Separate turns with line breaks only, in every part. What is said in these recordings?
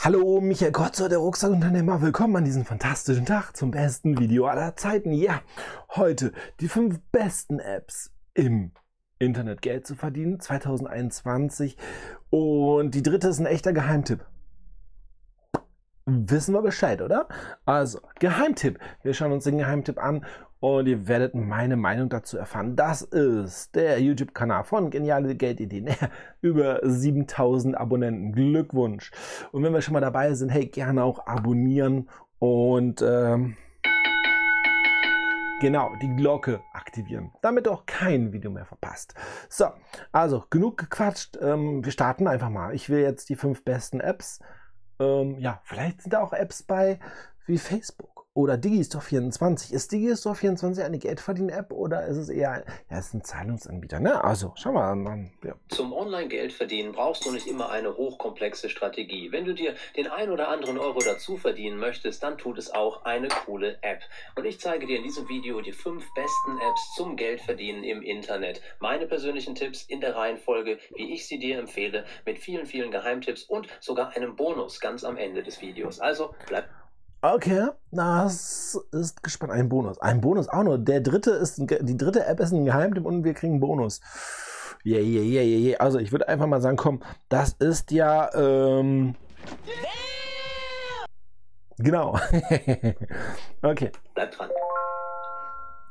Hallo, Michael Kotzer, der Rucksackunternehmer. Willkommen an diesem fantastischen Tag zum besten Video aller Zeiten. Ja, heute die fünf besten Apps im Internet Geld zu verdienen 2021. Und die dritte ist ein echter Geheimtipp wissen wir Bescheid, oder? Also, Geheimtipp. Wir schauen uns den Geheimtipp an und ihr werdet meine Meinung dazu erfahren. Das ist der YouTube-Kanal von Geniale Geldideen. Über 7000 Abonnenten. Glückwunsch. Und wenn wir schon mal dabei sind, hey, gerne auch abonnieren und ähm, genau die Glocke aktivieren, damit auch kein Video mehr verpasst. So, also genug gequatscht. Ähm, wir starten einfach mal. Ich will jetzt die fünf besten Apps ähm, ja, vielleicht sind da auch Apps bei wie Facebook oder Digistore24. Ist Digistore24 eine Geldverdienen-App oder ist es eher ja, ist ein Zahlungsanbieter? Ne? Also, schau mal an.
Ja. Zum Online-Geldverdienen brauchst du nicht immer eine hochkomplexe Strategie. Wenn du dir den ein oder anderen Euro dazu verdienen möchtest, dann tut es auch eine coole App. Und ich zeige dir in diesem Video die fünf besten Apps zum Geldverdienen im Internet. Meine persönlichen Tipps in der Reihenfolge, wie ich sie dir empfehle, mit vielen, vielen Geheimtipps und sogar einem Bonus ganz am Ende des Videos. Also bleib
Okay, das ist gespannt. Ein Bonus. Ein Bonus auch nur. Der dritte ist, die dritte App ist ein Geheimtipp und wir kriegen einen Bonus. Yeah, yeah, yeah, yeah, yeah. Also ich würde einfach mal sagen, komm, das ist ja, ähm, Genau. okay.
Bleib dran.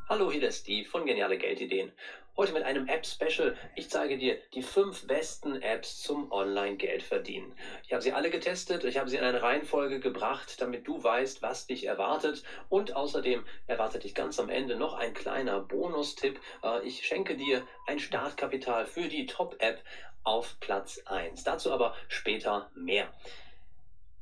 Hallo, hier der Steve von Geniale Geldideen. Heute mit einem App-Special. Ich zeige dir die fünf besten Apps zum Online-Geldverdienen. Ich habe sie alle getestet, ich habe sie in eine Reihenfolge gebracht, damit du weißt, was dich erwartet. Und außerdem erwartet dich ganz am Ende noch ein kleiner Bonustipp. Äh, ich schenke dir ein Startkapital für die Top-App auf Platz 1. Dazu aber später mehr.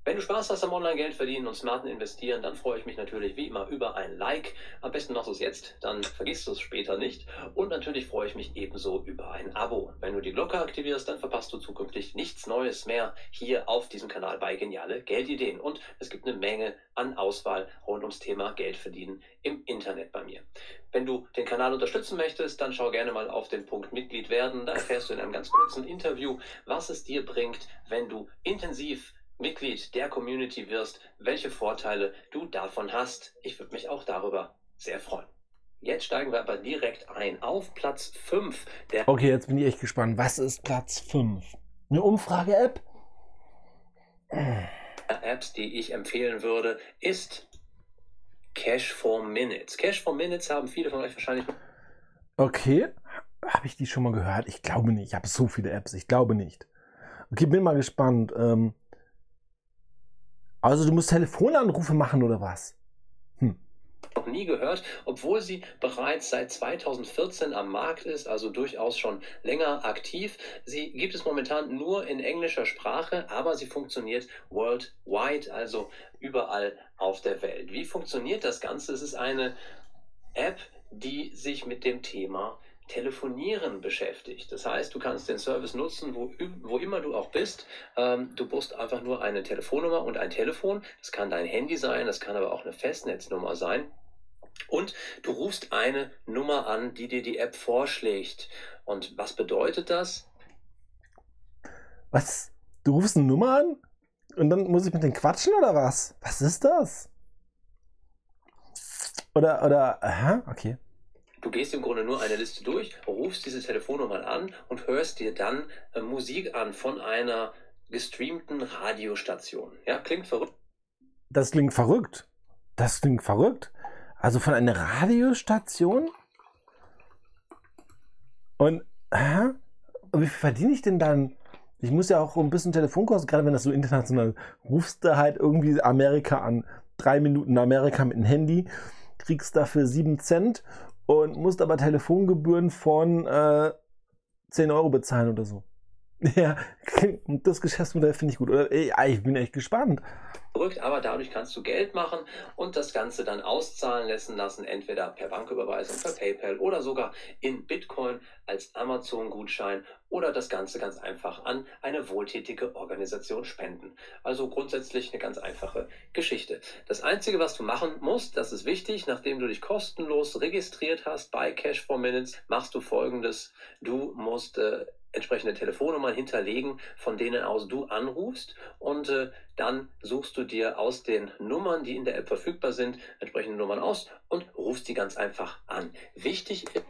Wenn du Spaß hast am Online-Geld verdienen und smarten investieren, dann freue ich mich natürlich wie immer über ein Like. Am besten machst du es jetzt, dann vergisst du es später nicht. Und natürlich freue ich mich ebenso über ein Abo. Wenn du die Glocke aktivierst, dann verpasst du zukünftig nichts Neues mehr hier auf diesem Kanal bei Geniale Geldideen. Und es gibt eine Menge an Auswahl rund ums Thema Geld verdienen im Internet bei mir. Wenn du den Kanal unterstützen möchtest, dann schau gerne mal auf den Punkt Mitglied werden. Da erfährst du in einem ganz kurzen Interview, was es dir bringt, wenn du intensiv Mitglied der Community wirst, welche Vorteile du davon hast. Ich würde mich auch darüber sehr freuen. Jetzt steigen wir aber direkt ein auf Platz 5
der. Okay, jetzt bin ich echt gespannt. Was ist Platz 5? Eine Umfrage-App?
Apps, die ich empfehlen würde, ist Cash for Minutes. Cash for Minutes haben viele von euch wahrscheinlich.
Okay, habe ich die schon mal gehört? Ich glaube nicht. Ich habe so viele Apps. Ich glaube nicht. Okay, bin mal gespannt. Ähm, also du musst Telefonanrufe machen oder was?
Hm. Noch nie gehört, obwohl sie bereits seit 2014 am Markt ist, also durchaus schon länger aktiv. Sie gibt es momentan nur in englischer Sprache, aber sie funktioniert worldwide, also überall auf der Welt. Wie funktioniert das Ganze? Es ist eine App, die sich mit dem Thema Telefonieren beschäftigt. Das heißt, du kannst den Service nutzen, wo, wo immer du auch bist. Ähm, du musst einfach nur eine Telefonnummer und ein Telefon. Das kann dein Handy sein, das kann aber auch eine Festnetznummer sein. Und du rufst eine Nummer an, die dir die App vorschlägt. Und was bedeutet das?
Was? Du rufst eine Nummer an? Und dann muss ich mit denen quatschen oder was? Was ist das? Oder, oder, aha, okay.
Du gehst im Grunde nur eine Liste durch, rufst diese Telefonnummer an und hörst dir dann äh, Musik an von einer gestreamten Radiostation. Ja, klingt verrückt.
Das klingt verrückt. Das klingt verrückt. Also von einer Radiostation? Und, hä? Und wie viel verdiene ich denn dann? Ich muss ja auch ein bisschen Telefonkosten, gerade wenn das so international rufst du halt irgendwie Amerika an. Drei Minuten Amerika mit dem Handy, kriegst dafür sieben Cent und musst aber Telefongebühren von äh, 10 Euro bezahlen oder so. Ja, das Geschäftsmodell finde ich gut. Ich bin echt gespannt.
Verrückt, aber dadurch kannst du Geld machen und das Ganze dann auszahlen lassen lassen, entweder per Banküberweisung, per PayPal oder sogar in Bitcoin als Amazon-Gutschein oder das Ganze ganz einfach an eine wohltätige Organisation spenden. Also grundsätzlich eine ganz einfache Geschichte. Das Einzige, was du machen musst, das ist wichtig, nachdem du dich kostenlos registriert hast bei Cash for Minutes, machst du folgendes. Du musst äh, entsprechende Telefonnummern hinterlegen, von denen aus du anrufst und äh, dann suchst du dir aus den Nummern, die in der App verfügbar sind, entsprechende Nummern aus und rufst die ganz einfach an. Wichtig ist,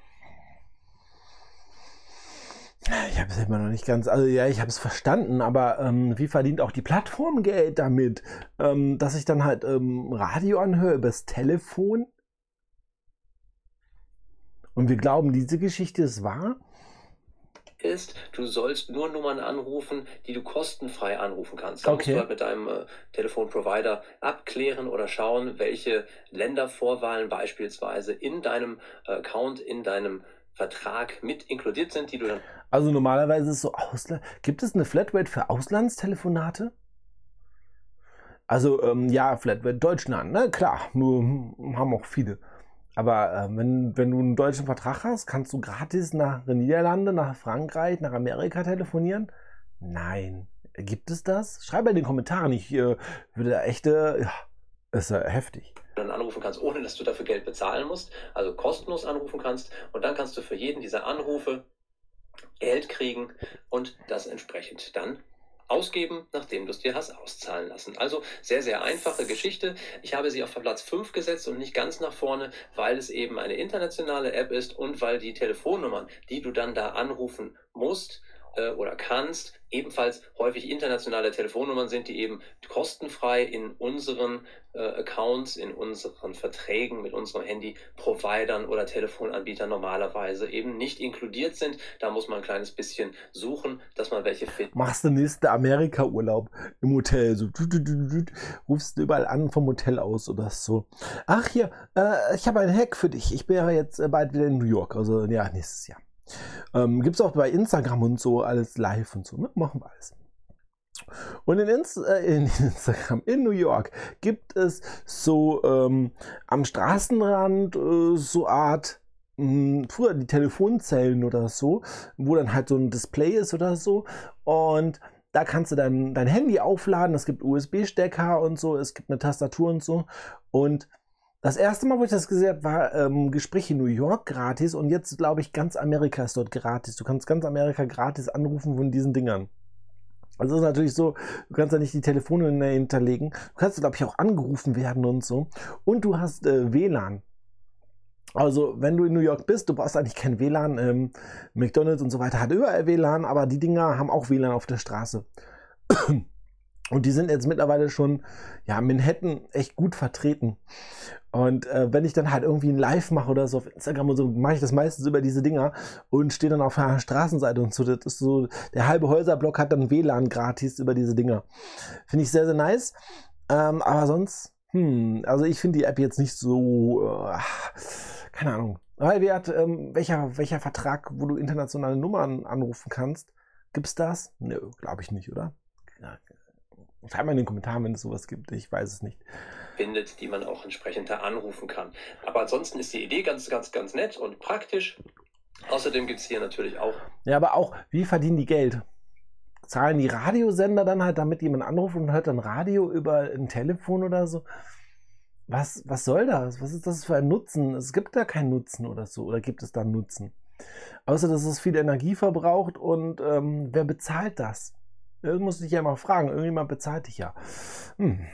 ich habe es immer noch nicht ganz, also ja, ich habe es verstanden, aber ähm, wie verdient auch die Plattform Geld damit, ähm, dass ich dann halt ähm, Radio anhöre übers Telefon? Und wir glauben, diese Geschichte ist wahr?
Ist, du sollst nur Nummern anrufen, die du kostenfrei anrufen kannst. Da
Okay.
musst du halt mit deinem äh, Telefonprovider abklären oder schauen, welche Ländervorwahlen beispielsweise in deinem Account, in deinem Vertrag mit inkludiert sind, die du dann
Also normalerweise ist es so Ausland. Gibt es eine Flatrate für Auslandstelefonate? Also ähm, ja, Flatrate Deutschland, ne? Klar, nur hm, haben auch viele. Aber äh, wenn, wenn du einen deutschen Vertrag hast, kannst du gratis nach den Niederlande, nach Frankreich, nach Amerika telefonieren? Nein. Gibt es das? Schreib in den Kommentaren. Ich äh, würde echte. Ja, ist ja heftig.
dann anrufen kannst, ohne dass du dafür Geld bezahlen musst, also kostenlos anrufen kannst und dann kannst du für jeden dieser Anrufe Geld kriegen und das entsprechend dann ausgeben, nachdem du es dir hast auszahlen lassen. Also sehr, sehr einfache Geschichte. Ich habe sie auf Platz 5 gesetzt und nicht ganz nach vorne, weil es eben eine internationale App ist und weil die Telefonnummern, die du dann da anrufen musst, äh, oder kannst, ebenfalls häufig internationale Telefonnummern sind, die eben kostenfrei in unseren äh, Accounts, in unseren Verträgen mit unseren Handy-Providern oder Telefonanbietern normalerweise eben nicht inkludiert sind. Da muss man ein kleines bisschen suchen, dass man welche findet.
Machst du nächsten Amerika-Urlaub im Hotel. So, tut, tut, tut, rufst du überall an vom Hotel aus oder so. Ach hier, äh, ich habe einen Hack für dich. Ich ja jetzt äh, bald wieder in New York. Also ja, nächstes Jahr. Ähm, Gibt es auch bei Instagram und so alles live und so. Ne? Machen wir alles. Und in, Inst äh, in Instagram in New York gibt es so ähm, am Straßenrand äh, so Art mh, früher die Telefonzellen oder so, wo dann halt so ein Display ist oder so. Und da kannst du dann dein Handy aufladen. Es gibt USB-Stecker und so. Es gibt eine Tastatur und so. Und das erste Mal, wo ich das gesehen habe, war ähm, Gespräch in New York gratis. Und jetzt glaube ich, ganz Amerika ist dort gratis. Du kannst ganz Amerika gratis anrufen von diesen Dingern. Also ist natürlich so, du kannst da nicht die Telefonnummer hinterlegen. Du kannst, glaube ich, auch angerufen werden und so. Und du hast äh, WLAN. Also, wenn du in New York bist, du brauchst eigentlich kein WLAN. Ähm, McDonalds und so weiter hat überall WLAN, aber die Dinger haben auch WLAN auf der Straße. Und die sind jetzt mittlerweile schon, ja, Manhattan echt gut vertreten. Und äh, wenn ich dann halt irgendwie ein Live mache oder so auf Instagram und so, mache ich das meistens über diese Dinger und stehe dann auf einer Straßenseite und so. Das ist so, der halbe Häuserblock hat dann WLAN gratis über diese Dinger. Finde ich sehr, sehr nice. Ähm, aber sonst, hm, also ich finde die App jetzt nicht so, äh, keine Ahnung. Weil wir hat, ähm, welcher, welcher Vertrag, wo du internationale Nummern anrufen kannst, gibt's das? Nö, glaube ich nicht, oder? Ja, Schreib mal in den Kommentaren, wenn es sowas gibt. Ich weiß es nicht.
Findet, die man auch entsprechend da anrufen kann. Aber ansonsten ist die Idee ganz, ganz, ganz nett und praktisch. Außerdem gibt es hier natürlich auch
Ja, aber auch, wie verdienen die Geld? Zahlen die Radiosender dann halt, damit jemand anruft und hört dann Radio über ein Telefon oder so? Was, was soll das? Was ist das für ein Nutzen? Es gibt da keinen Nutzen oder so. Oder gibt es da einen Nutzen? Außer, dass es viel Energie verbraucht und ähm, wer bezahlt das? Das muss ich ja mal fragen. Irgendjemand bezahlt dich ja. Hm.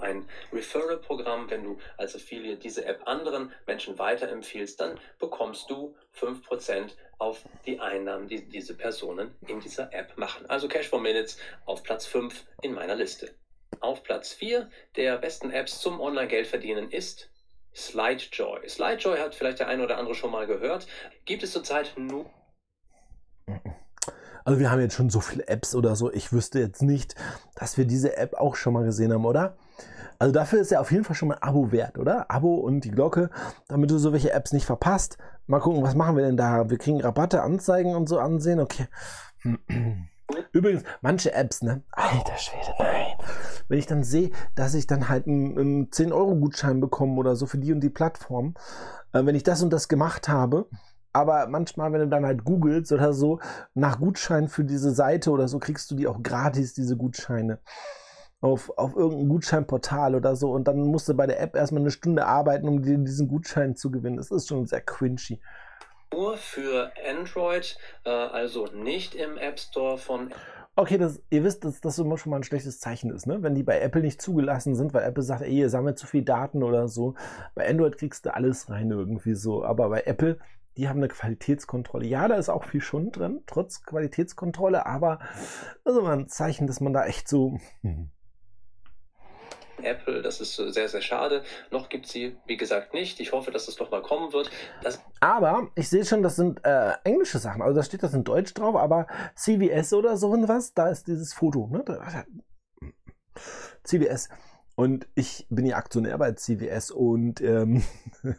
Ein Referral-Programm. Wenn du als Affiliate diese App anderen Menschen weiterempfiehlst, dann bekommst du 5% auf die Einnahmen, die diese Personen in dieser App machen. Also Cash for Minutes auf Platz 5 in meiner Liste. Auf Platz 4 der besten Apps zum Online-Geld-Verdienen ist SlideJoy. SlideJoy hat vielleicht der eine oder andere schon mal gehört. Gibt es zurzeit nur
Also wir haben jetzt schon so viele Apps oder so. Ich wüsste jetzt nicht, dass wir diese App auch schon mal gesehen haben, oder? Also dafür ist ja auf jeden Fall schon mal ein Abo wert, oder? Abo und die Glocke, damit du so welche Apps nicht verpasst. Mal gucken, was machen wir denn da? Wir kriegen Rabatte, Anzeigen und so ansehen. Okay. Übrigens, manche Apps, ne? Alter Schwede, nein. Wenn ich dann sehe, dass ich dann halt einen, einen 10-Euro-Gutschein bekomme oder so für die und die Plattform, äh, wenn ich das und das gemacht habe, aber manchmal, wenn du dann halt googelst oder so, nach Gutschein für diese Seite oder so, kriegst du die auch gratis, diese Gutscheine. Auf, auf irgendein Gutscheinportal oder so. Und dann musst du bei der App erstmal eine Stunde arbeiten, um dir diesen Gutschein zu gewinnen. Das ist schon sehr cringy.
nur für Android, äh, also nicht im App Store von
Okay, das, ihr wisst, dass das immer schon mal ein schlechtes Zeichen ist, ne? Wenn die bei Apple nicht zugelassen sind, weil Apple sagt, ey, ihr sammelt zu viel Daten oder so. Bei Android kriegst du alles rein irgendwie so. Aber bei Apple, die haben eine Qualitätskontrolle. Ja, da ist auch viel Schund drin, trotz Qualitätskontrolle, aber das ist immer ein Zeichen, dass man da echt so.
Apple. Das ist sehr, sehr schade. Noch gibt sie, wie gesagt, nicht. Ich hoffe, dass es doch mal kommen wird. Das
aber ich sehe schon, das sind äh, englische Sachen. Also da steht das in Deutsch drauf, aber CVS oder so und was, da ist dieses Foto. Ne? CVS. Und ich bin ja Aktionär bei CVS und, ähm,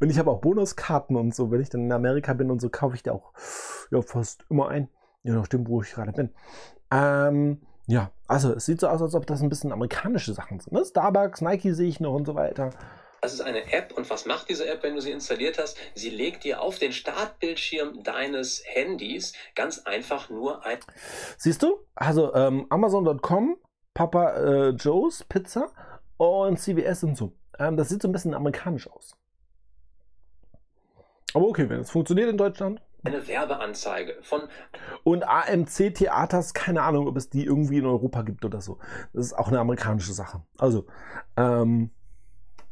und ich habe auch Bonuskarten und so. Wenn ich dann in Amerika bin und so, kaufe ich da auch ja, fast immer ein. Je nachdem, wo ich gerade bin. Ähm, ja, also es sieht so aus, als ob das ein bisschen amerikanische Sachen sind. Ne? Starbucks, Nike sehe ich noch und so weiter.
Das ist eine App und was macht diese App, wenn du sie installiert hast? Sie legt dir auf den Startbildschirm deines Handys ganz einfach nur ein.
Siehst du? Also ähm, Amazon.com, Papa äh, Joe's Pizza und CVS und so. Ähm, das sieht so ein bisschen amerikanisch aus. Aber okay, wenn es funktioniert in Deutschland,
eine Werbeanzeige von.
Und AMC Theaters, keine Ahnung, ob es die irgendwie in Europa gibt oder so. Das ist auch eine amerikanische Sache. Also, ähm,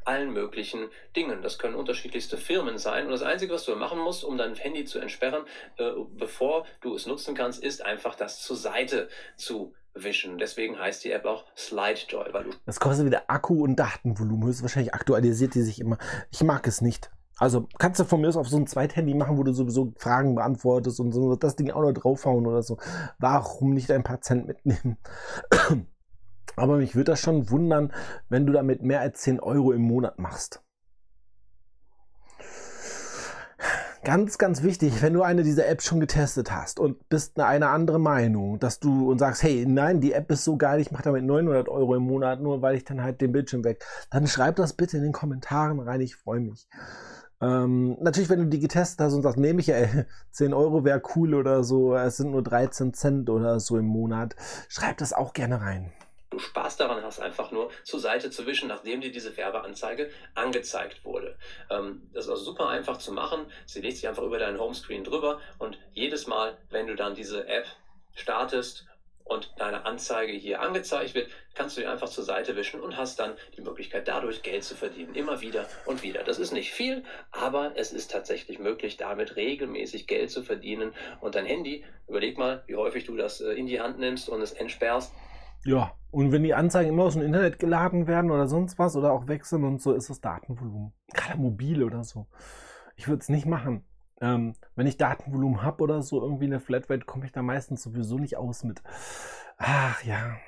allen möglichen Dingen. Das können unterschiedlichste Firmen sein. Und das Einzige, was du machen musst, um dein Handy zu entsperren, äh, bevor du es nutzen kannst, ist einfach das zur Seite zu wischen. Deswegen heißt die App auch SlideJoy. Weil
das kostet wieder Akku und Datenvolumen. Höchstwahrscheinlich aktualisiert die sich immer. Ich mag es nicht. Also kannst du von mir aus auf so ein Zweithandy machen, wo du sowieso Fragen beantwortest und so das Ding auch noch draufhauen oder so. Warum nicht ein paar Cent mitnehmen? Aber mich würde das schon wundern, wenn du damit mehr als 10 Euro im Monat machst. Ganz, ganz wichtig, wenn du eine dieser Apps schon getestet hast und bist eine, eine andere Meinung, dass du und sagst, hey, nein, die App ist so geil, ich mache damit 900 Euro im Monat, nur weil ich dann halt den Bildschirm weg, dann schreib das bitte in den Kommentaren rein, ich freue mich. Ähm, natürlich, wenn du die getestet hast und sagst, nehme ich ja, 10 Euro wäre cool oder so, es sind nur 13 Cent oder so im Monat, schreib das auch gerne rein.
Du Spaß daran hast, einfach nur zur Seite zu wischen, nachdem dir diese Werbeanzeige angezeigt wurde. Ähm, das ist also super einfach zu machen. Sie legt sich einfach über deinen Homescreen drüber und jedes Mal, wenn du dann diese App startest und deine Anzeige hier angezeigt wird, kannst du die einfach zur Seite wischen und hast dann die Möglichkeit, dadurch Geld zu verdienen. Immer wieder und wieder. Das ist nicht viel, aber es ist tatsächlich möglich, damit regelmäßig Geld zu verdienen. Und dein Handy, überleg mal, wie häufig du das äh, in die Hand nimmst und es entsperrst.
Ja, und wenn die Anzeigen immer aus dem Internet geladen werden oder sonst was oder auch wechseln und so, ist das Datenvolumen. Gerade mobil oder so. Ich würde es nicht machen. Ähm, wenn ich Datenvolumen habe oder so, irgendwie eine Flatrate, komme ich da meistens sowieso nicht aus mit. Ach ja.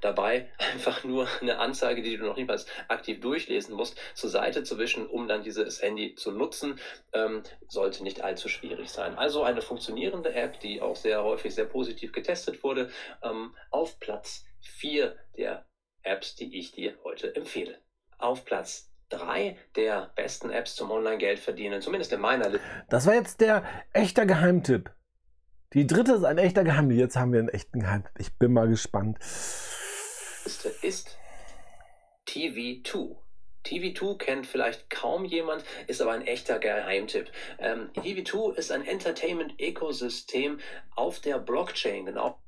Dabei einfach nur eine Anzeige, die du noch niemals aktiv durchlesen musst, zur Seite zu wischen, um dann dieses Handy zu nutzen, ähm, sollte nicht allzu schwierig sein. Also eine funktionierende App, die auch sehr häufig sehr positiv getestet wurde, ähm, auf Platz 4 der Apps, die ich dir heute empfehle. Auf Platz drei der besten Apps zum Online-Geld verdienen, zumindest in meiner Liste.
Das war jetzt der echte Geheimtipp. Die dritte ist ein echter Geheimtipp. Jetzt haben wir einen echten Geheimtipp. Ich bin mal gespannt.
Ist TV2. TV2 kennt vielleicht kaum jemand, ist aber ein echter Geheimtipp. Ähm, TV2 ist ein Entertainment-Ökosystem auf der Blockchain, genau.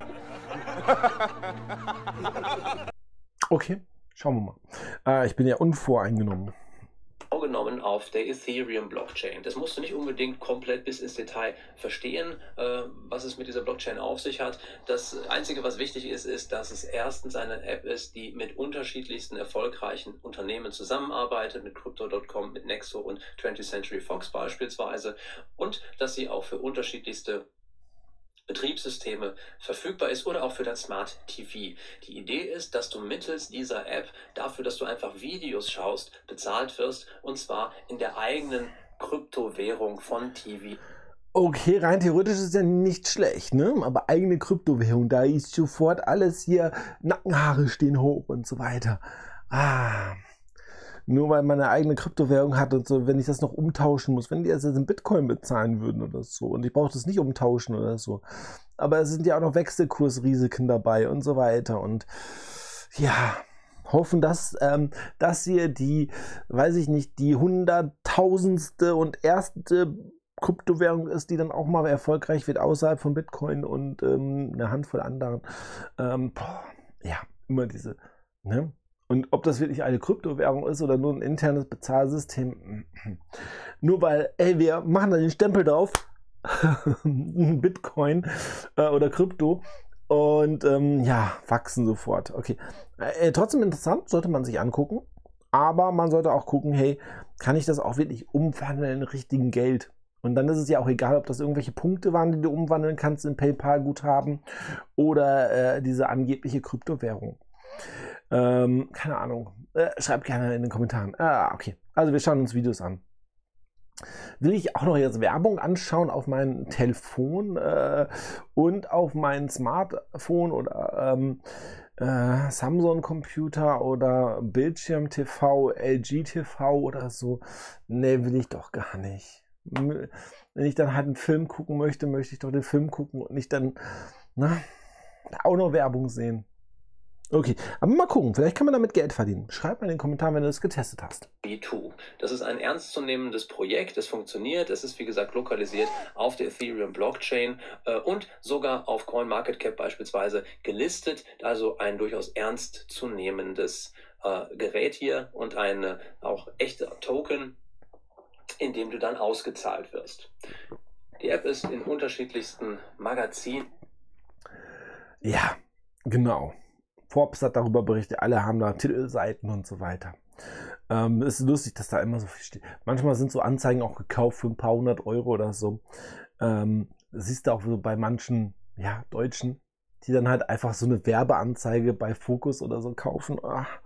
Okay. Schauen wir mal. Äh, ich bin ja unvoreingenommen.
Genommen auf der Ethereum-Blockchain. Das musst du nicht unbedingt komplett bis ins Detail verstehen, äh, was es mit dieser Blockchain auf sich hat. Das Einzige, was wichtig ist, ist, dass es erstens eine App ist, die mit unterschiedlichsten erfolgreichen Unternehmen zusammenarbeitet, mit Crypto.com, mit Nexo und 20th Century Fox beispielsweise, und dass sie auch für unterschiedlichste Betriebssysteme verfügbar ist oder auch für dein Smart TV. Die Idee ist, dass du mittels dieser App dafür, dass du einfach Videos schaust, bezahlt wirst und zwar in der eigenen Kryptowährung von TV.
Okay, rein theoretisch ist ja nicht schlecht, ne? Aber eigene Kryptowährung, da ist sofort alles hier, Nackenhaare stehen hoch und so weiter. Ah nur weil man eine eigene Kryptowährung hat und so, wenn ich das noch umtauschen muss, wenn die also in Bitcoin bezahlen würden oder so und ich brauche das nicht umtauschen oder so. Aber es sind ja auch noch Wechselkursrisiken dabei und so weiter und ja, hoffen, dass ähm, das hier die, weiß ich nicht, die hunderttausendste und erste Kryptowährung ist, die dann auch mal erfolgreich wird außerhalb von Bitcoin und ähm, eine Handvoll anderen. Ähm, boah, ja, immer diese. Ne? Und ob das wirklich eine Kryptowährung ist oder nur ein internes Bezahlsystem, nur weil, ey, wir machen da den Stempel drauf, Bitcoin äh, oder Krypto, und ähm, ja, wachsen sofort. Okay. Äh, trotzdem interessant, sollte man sich angucken. Aber man sollte auch gucken, hey, kann ich das auch wirklich umwandeln in richtigen Geld? Und dann ist es ja auch egal, ob das irgendwelche Punkte waren, die du umwandeln kannst in PayPal-Guthaben oder äh, diese angebliche Kryptowährung. Ähm, keine Ahnung. Äh, schreibt gerne in den Kommentaren. Ah, okay. Also wir schauen uns Videos an will ich auch noch jetzt Werbung anschauen auf mein Telefon äh, und auf mein Smartphone oder ähm, äh, Samsung-Computer oder Bildschirm-TV, LG-TV oder so. Ne, will ich doch gar nicht. Wenn ich dann halt einen Film gucken möchte, möchte ich doch den Film gucken und nicht dann na, auch noch Werbung sehen. Okay, aber mal gucken, vielleicht kann man damit Geld verdienen. Schreib mal in den Kommentaren, wenn du es getestet hast.
B2. Das ist ein ernstzunehmendes Projekt, es funktioniert, es ist wie gesagt lokalisiert auf der Ethereum Blockchain äh, und sogar auf CoinMarketCap beispielsweise gelistet, also ein durchaus ernstzunehmendes äh, Gerät hier und ein äh, auch echter Token, in dem du dann ausgezahlt wirst. Die App ist in unterschiedlichsten Magazinen.
Ja, genau. Forbes hat darüber berichtet, alle haben da Titelseiten und so weiter. Ähm, ist lustig, dass da immer so viel steht. Manchmal sind so Anzeigen auch gekauft für ein paar hundert Euro oder so. Ähm, siehst du auch so bei manchen ja, Deutschen, die dann halt einfach so eine Werbeanzeige bei Focus oder so kaufen. Ach.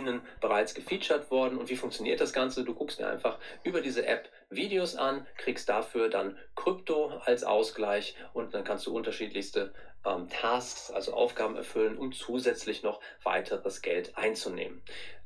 Ihnen bereits gefeatured worden. Und wie funktioniert das Ganze? Du guckst dir einfach über diese App Videos an, kriegst dafür dann Krypto als Ausgleich und dann kannst du unterschiedlichste ähm, Tasks, also Aufgaben erfüllen, um zusätzlich noch weiteres Geld einzunehmen.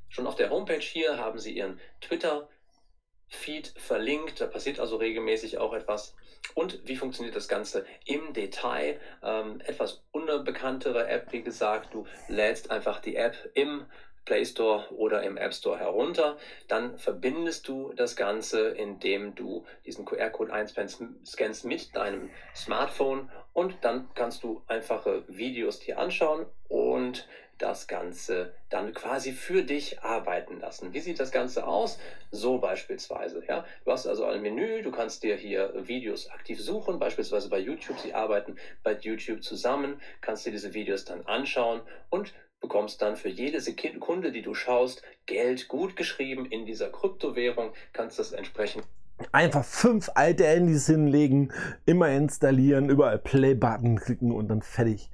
Schon auf der Homepage hier haben Sie Ihren Twitter-Feed verlinkt, da passiert also regelmäßig auch etwas. Und wie funktioniert das Ganze im Detail? Ähm, etwas unbekanntere App, wie gesagt, du lädst einfach die App im Play Store oder im App Store herunter. Dann verbindest du das Ganze, indem du diesen QR-Code einscannst mit deinem Smartphone und dann kannst du einfache Videos dir anschauen und das Ganze dann quasi für dich arbeiten lassen. Wie sieht das Ganze aus? So beispielsweise. Ja? Du hast also ein Menü, du kannst dir hier Videos aktiv suchen, beispielsweise bei YouTube. Sie arbeiten bei YouTube zusammen, kannst dir diese Videos dann anschauen und bekommst dann für jede Sekunde, die du schaust, Geld gut geschrieben in dieser Kryptowährung, kannst das entsprechend
Einfach fünf alte Handys hinlegen, immer installieren, überall Play-Button klicken und dann fertig.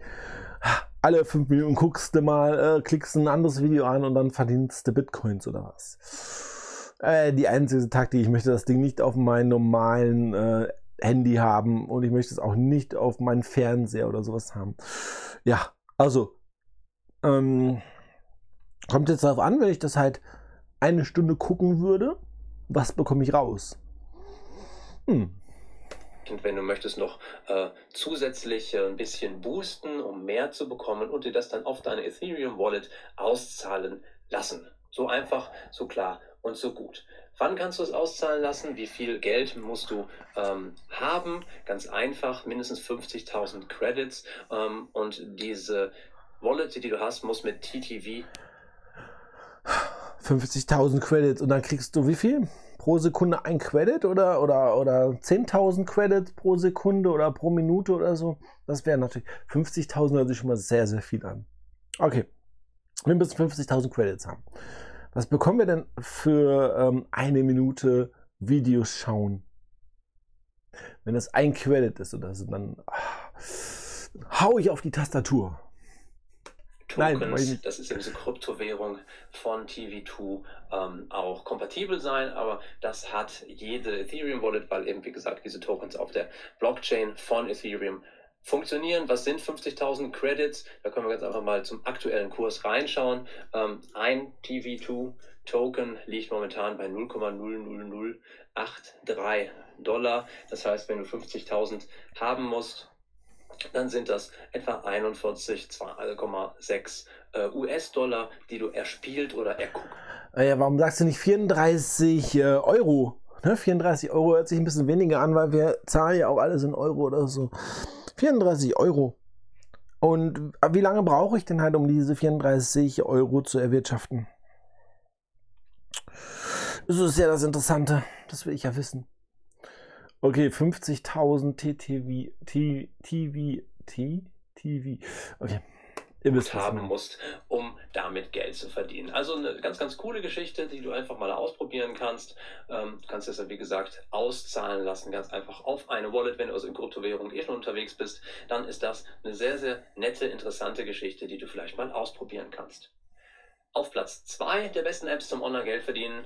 Alle fünf Minuten guckst du mal, äh, klickst ein anderes Video an und dann verdienst du Bitcoins oder was. Äh, die einzige Taktik, ich möchte das Ding nicht auf meinem normalen äh, Handy haben und ich möchte es auch nicht auf meinen Fernseher oder sowas haben. Ja, also ähm, kommt jetzt darauf an, wenn ich das halt eine Stunde gucken würde, was bekomme ich raus?
Hm. Und wenn du möchtest noch äh, zusätzlich äh, ein bisschen boosten, um mehr zu bekommen und dir das dann auf deine Ethereum Wallet auszahlen lassen. So einfach, so klar und so gut. Wann kannst du es auszahlen lassen? Wie viel Geld musst du ähm, haben? Ganz einfach, mindestens 50.000 Credits. Ähm, und diese Wallet, die du hast, muss mit TTV
50.000 Credits und dann kriegst du wie viel? Pro Sekunde ein Credit oder, oder, oder 10.000 Credits pro Sekunde oder pro Minute oder so? Das wäre natürlich 50.000 hört sich schon mal sehr, sehr viel an. Okay, wir müssen 50.000 Credits haben. Was bekommen wir denn für ähm, eine Minute Videos schauen? Wenn das ein Credit ist oder so, dann ah, hau ich auf die Tastatur.
Tokens, Nein, das ist eben diese Kryptowährung von TV2 ähm, auch kompatibel sein, aber das hat jede Ethereum Wallet, weil eben wie gesagt diese Tokens auf der Blockchain von Ethereum funktionieren. Was sind 50.000 Credits? Da können wir ganz einfach mal zum aktuellen Kurs reinschauen. Ähm, ein TV2 Token liegt momentan bei 0,00083 Dollar. Das heißt, wenn du 50.000 haben musst, dann sind das etwa 41,6 äh, US-Dollar, die du erspielt oder erguckt.
Äh, ja, warum sagst du nicht 34 äh, Euro? Ne? 34 Euro hört sich ein bisschen weniger an, weil wir zahlen ja auch alles in Euro oder so. 34 Euro. Und wie lange brauche ich denn halt, um diese 34 Euro zu erwirtschaften? Das ist ja das Interessante. Das will ich ja wissen. Okay, 50.000 TTV, TV, T, TV. Okay.
Ihr wisst, haben musst, um damit Geld zu verdienen. Also eine ganz, ganz coole Geschichte, die du einfach mal ausprobieren kannst. Ähm, du kannst es ja, wie gesagt, auszahlen lassen, ganz einfach auf eine Wallet. Wenn du also in Kryptowährung eh schon unterwegs bist, dann ist das eine sehr, sehr nette, interessante Geschichte, die du vielleicht mal ausprobieren kannst. Auf Platz 2 der besten Apps zum Online-Geld verdienen,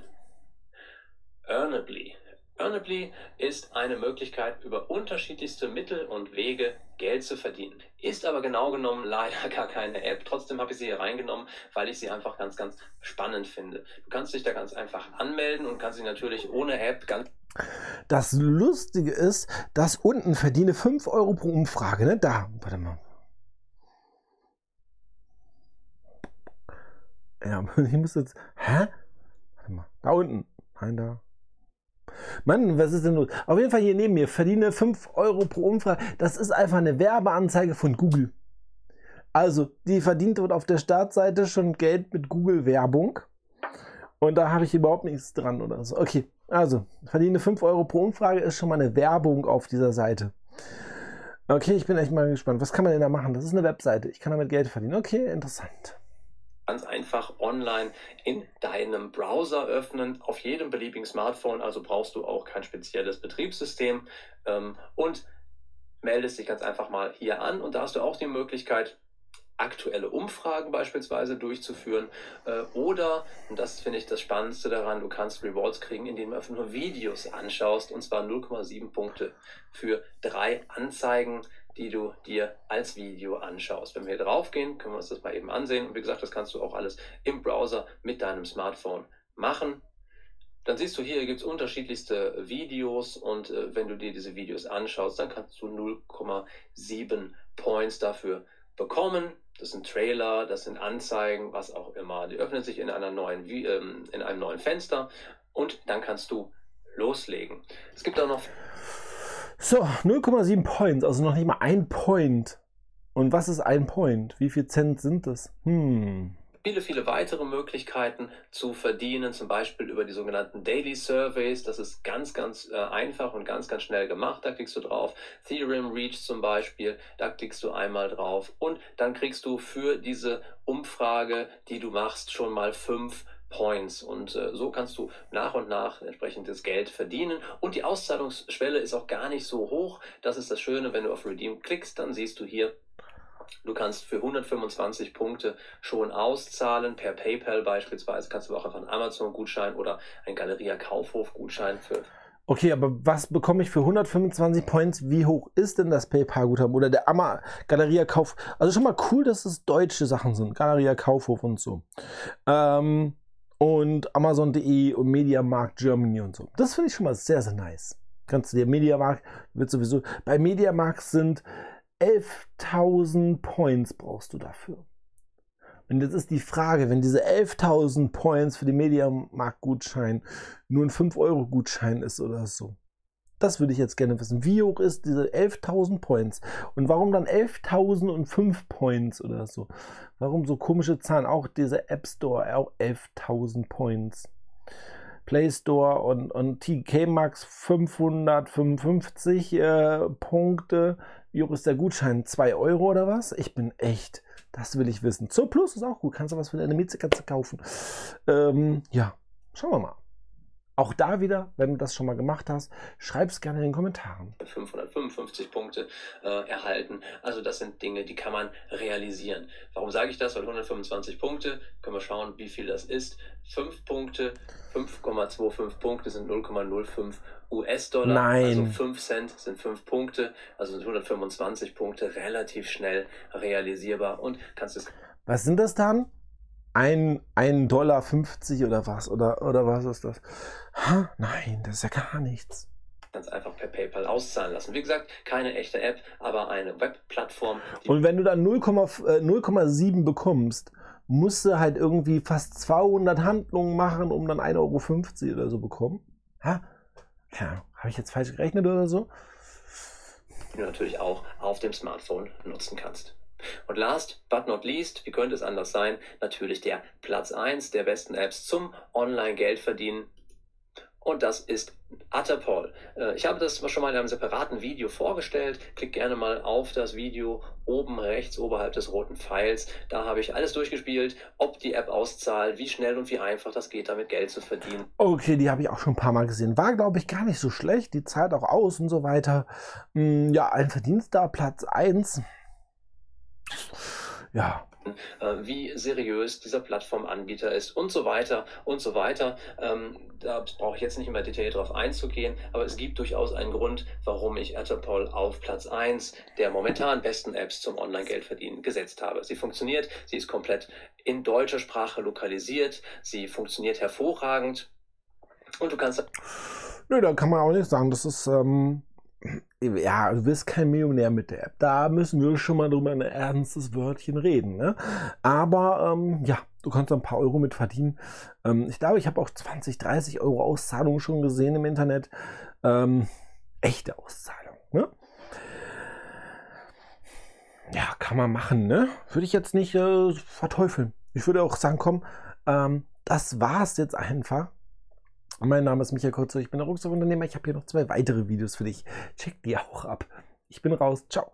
Earnably. Earnably ist eine Möglichkeit, über unterschiedlichste Mittel und Wege Geld zu verdienen. Ist aber genau genommen leider gar keine App. Trotzdem habe ich sie hier reingenommen, weil ich sie einfach ganz, ganz spannend finde. Du kannst dich da ganz einfach anmelden und kannst sie natürlich ohne App ganz.
Das Lustige ist, dass unten verdiene 5 Euro pro Umfrage. Ne? Da, warte mal. Ja, ich muss jetzt. Hä? Warte mal. Da unten. Nein, da. Mann, was ist denn los? Auf jeden Fall hier neben mir, verdiene 5 Euro pro Umfrage. Das ist einfach eine Werbeanzeige von Google. Also, die verdient dort auf der Startseite schon Geld mit Google-Werbung. Und da habe ich überhaupt nichts dran oder so. Okay, also, verdiene 5 Euro pro Umfrage ist schon mal eine Werbung auf dieser Seite. Okay, ich bin echt mal gespannt. Was kann man denn da machen? Das ist eine Webseite. Ich kann damit Geld verdienen. Okay, interessant
ganz einfach online in deinem Browser öffnen, auf jedem beliebigen Smartphone, also brauchst du auch kein spezielles Betriebssystem ähm, und meldest dich ganz einfach mal hier an und da hast du auch die Möglichkeit, aktuelle Umfragen beispielsweise durchzuführen äh, oder, und das finde ich das Spannendste daran, du kannst Rewards kriegen, indem du einfach nur Videos anschaust und zwar 0,7 Punkte für drei Anzeigen die du dir als Video anschaust. Wenn wir hier drauf gehen, können wir uns das mal eben ansehen. Und wie gesagt, das kannst du auch alles im Browser mit deinem Smartphone machen. Dann siehst du hier, hier gibt es unterschiedlichste Videos und äh, wenn du dir diese Videos anschaust, dann kannst du 0,7 Points dafür bekommen. Das sind Trailer, das sind Anzeigen, was auch immer. Die öffnen sich in, einer neuen, ähm, in einem neuen Fenster und dann kannst du loslegen. Es gibt auch noch
so, 0,7 Points, also noch nicht mal ein Point. Und was ist ein Point? Wie viel Cent sind das? Hm.
Viele, viele weitere Möglichkeiten zu verdienen, zum Beispiel über die sogenannten Daily Surveys. Das ist ganz, ganz äh, einfach und ganz, ganz schnell gemacht. Da klickst du drauf. Theorem Reach zum Beispiel, da klickst du einmal drauf und dann kriegst du für diese Umfrage, die du machst, schon mal fünf Points. Und äh, so kannst du nach und nach entsprechendes Geld verdienen. Und die Auszahlungsschwelle ist auch gar nicht so hoch. Das ist das Schöne, wenn du auf Redeem klickst, dann siehst du hier, Du kannst für 125 Punkte schon auszahlen, per PayPal beispielsweise. Kannst du auch einfach einen Amazon-Gutschein oder einen Galeria-Kaufhof-Gutschein für.
Okay, aber was bekomme ich für 125 Points? Wie hoch ist denn das PayPal-Guthaben oder der Amma Galeria Kauf? Also schon mal cool, dass es deutsche Sachen sind. Galeria Kaufhof und so. Ähm, und Amazon.de und Mediamarkt Germany und so. Das finde ich schon mal sehr, sehr nice. Kannst du dir Mediamarkt, wird sowieso, bei Mediamarkt sind 11.000 Points brauchst du dafür. Und jetzt ist die Frage, wenn diese 11.000 Points für den Mediamarkt-Gutschein nur ein 5-Euro-Gutschein ist oder so, das würde ich jetzt gerne wissen. Wie hoch ist diese 11.000 Points? Und warum dann 11.005 Points oder so? Warum so komische Zahlen? Auch dieser App Store, auch 11.000 Points. Play Store und, und TK Max 555 äh, Punkte. Wie hoch ist der Gutschein? 2 Euro oder was? Ich bin echt, das will ich wissen. Zo Plus ist auch gut. Kannst du was für deine Mieze kaufen? Ähm, ja, schauen wir mal. Auch da wieder, wenn du das schon mal gemacht hast, schreib es gerne in den Kommentaren.
555 Punkte äh, erhalten. Also das sind Dinge, die kann man realisieren. Warum sage ich das? Weil 125 Punkte, können wir schauen, wie viel das ist. 5 Punkte, 5,25 Punkte sind 0,05 US-Dollar.
Nein.
Also 5 Cent sind 5 Punkte, also sind 125 Punkte relativ schnell realisierbar und kannst es.
Was sind das dann? Ein, ein Dollar 50 oder was? Oder, oder was ist das? Ha, nein, das ist ja gar nichts.
ganz einfach per PayPal auszahlen lassen. Wie gesagt, keine echte App, aber eine Webplattform.
Und wenn du dann 0,7 äh, bekommst, musst du halt irgendwie fast 200 Handlungen machen, um dann 1,50 Euro oder so bekommen. Ha? Ja, habe ich jetzt falsch gerechnet oder so?
Die du natürlich auch auf dem Smartphone nutzen kannst. Und last but not least, wie könnte es anders sein, natürlich der Platz 1 der besten Apps zum Online-Geld verdienen und das ist Atapol. Äh, ich habe das schon mal in einem separaten Video vorgestellt. Klick gerne mal auf das Video oben rechts oberhalb des roten Pfeils. Da habe ich alles durchgespielt, ob die App auszahlt, wie schnell und wie einfach das geht, damit Geld zu verdienen.
Okay, die habe ich auch schon ein paar Mal gesehen. War, glaube ich, gar nicht so schlecht. Die zahlt auch aus und so weiter. Hm, ja, ein Verdienst da, Platz 1. Ja,
äh, wie seriös dieser Plattformanbieter ist und so weiter und so weiter. Ähm, da brauche ich jetzt nicht mehr detailliert darauf einzugehen, aber es gibt durchaus einen Grund, warum ich Etapol auf Platz 1 der momentan besten Apps zum Online-Geldverdienen gesetzt habe. Sie funktioniert, sie ist komplett in deutscher Sprache lokalisiert, sie funktioniert hervorragend und du kannst.
Nö, da kann man auch nicht sagen, das ist. Ähm ja, du wirst kein Millionär mit der App. Da müssen wir schon mal drüber ein ernstes Wörtchen reden. Ne? Aber ähm, ja, du kannst ein paar Euro mit verdienen. Ähm, ich glaube, ich habe auch 20, 30 Euro Auszahlungen schon gesehen im Internet. Ähm, echte Auszahlung. Ne? Ja, kann man machen. Ne? Würde ich jetzt nicht äh, verteufeln. Ich würde auch sagen, komm, ähm, das war's jetzt einfach. Mein Name ist Michael Kurzer, ich bin der Rucksackunternehmer. Ich habe hier noch zwei weitere Videos für dich. Check die auch ab. Ich bin raus. Ciao.